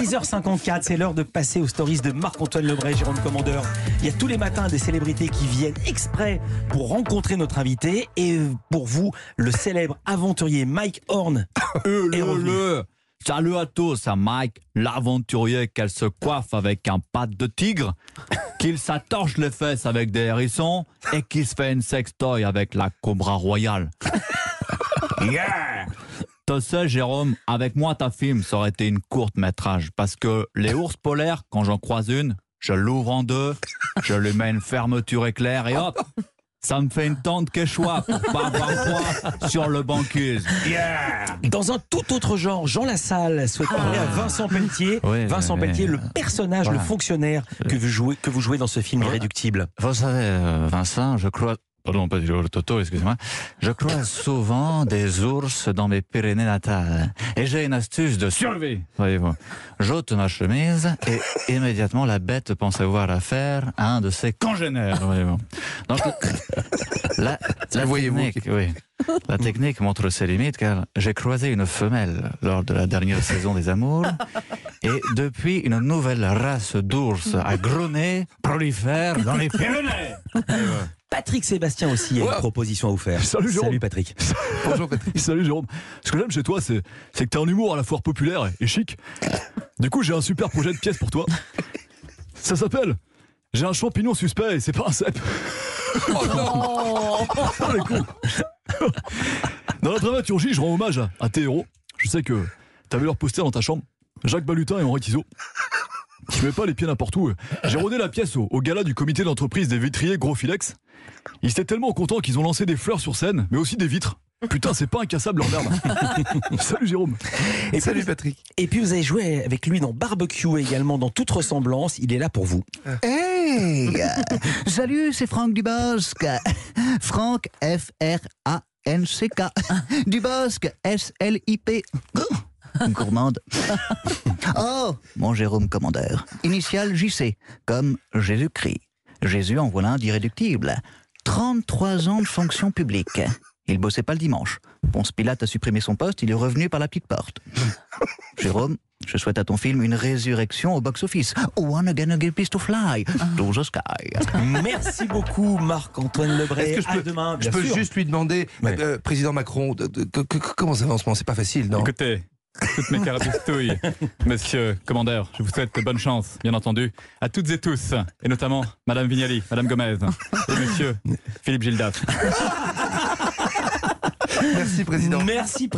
10h54, c'est l'heure de passer aux stories de Marc-Antoine Lebray, Jérôme Commandeur. Il y a tous les matins des célébrités qui viennent exprès pour rencontrer notre invité. Et pour vous, le célèbre aventurier Mike Horn Euh, est le. Salut à tous, Mike, l'aventurier qu'elle se coiffe avec un pâte de tigre, qu'il s'attorche les fesses avec des hérissons et qu'il se fait une sextoy avec la cobra royale. Yeah Tu sais, Jérôme, avec moi, ta film, ça aurait été une courte métrage parce que les ours polaires, quand j'en croise une, je l'ouvre en deux, je lui mets une fermeture éclair et hop, ça me fait une tente quechua pour pas avoir froid sur le banquise. Dans un tout autre genre, Jean Lassalle souhaite parler à Vincent Pelletier. Oui, Vincent oui, Pelletier, oui. le personnage, Voilà. le fonctionnaire que vous jouez, que vous jouez dans ce film irréductible. Vous savez, euh, Vincent, je crois... Pardon, pas du Toto, excusez-moi. Je croise souvent des ours dans mes Pyrénées natales. Et j'ai une astuce de survie, voyez-vous. J'ôte ma chemise et immédiatement la bête pense avoir affaire à un de ses congénères, voyez-vous. Donc, la, la voyez-vous technique, oui. La technique montre ses limites car j'ai croisé une femelle lors de la dernière saison des amours et depuis une nouvelle race d'ours à gros nez prolifère dans les Pyrénées. Patrick Sébastien aussi a une proposition à vous faire. Salut, Jérôme. Salut Patrick. Bonjour Patrick. Salut Jérôme. Ce que j'aime chez toi, c'est c'est que t'as un humour à la fois populaire et chic. Du coup, j'ai un super projet de pièce pour toi. Ça s'appelle J'ai un champignon suspect et c'est pas un cep. Oh non Ah, les cons. Dans la dramaturgie, je rends hommage à, à tes héros. Je sais que t'avais leur poster dans ta chambre. Jacques Balutin et Henri Tizot. Tu mets pas les pieds n'importe où. J'ai rodé la pièce au, au gala du comité d'entreprise des vitriers Gros Filex. Ils étaient tellement contents qu'ils ont lancé des fleurs sur scène, mais aussi des vitres. Putain, c'est pas incassable leur merde. Salut Jérôme. Et Salut puis, Patrick. et puis vous avez joué avec lui dans Barbecue également, dans toute ressemblance. Il est là pour vous. Hey Salut, c'est Franck Dubosc. Franck, F-R-A-N-C-K. Dubosc, S-L-I-P. Gourmande. Oh, mon Jérôme Commandeur. Initial JC, comme Jésus-Christ. Jésus en voilà un d'irréductible. 33 ans de fonction publique. Il bossait pas le dimanche. Ponce Pilate a supprimé son poste, il est revenu par la petite porte. Jérôme, je souhaite à ton film une résurrection au box-office. One again again piece to fly to the sky. Merci beaucoup Marc-Antoine Lebray. Est-ce que je à peux, demain, je peux sûr. juste lui demander, Ouais. euh, président Macron, de- de- que- que- comment ça va en ce moment? C'est pas facile, non? Écoutez, toutes mes carabistouilles, monsieur commandeur, je vous souhaite bonne chance, bien entendu, à toutes et tous, et notamment Madame Vignali, Madame Gomez et monsieur Philippe Gildas. Merci, président. Merci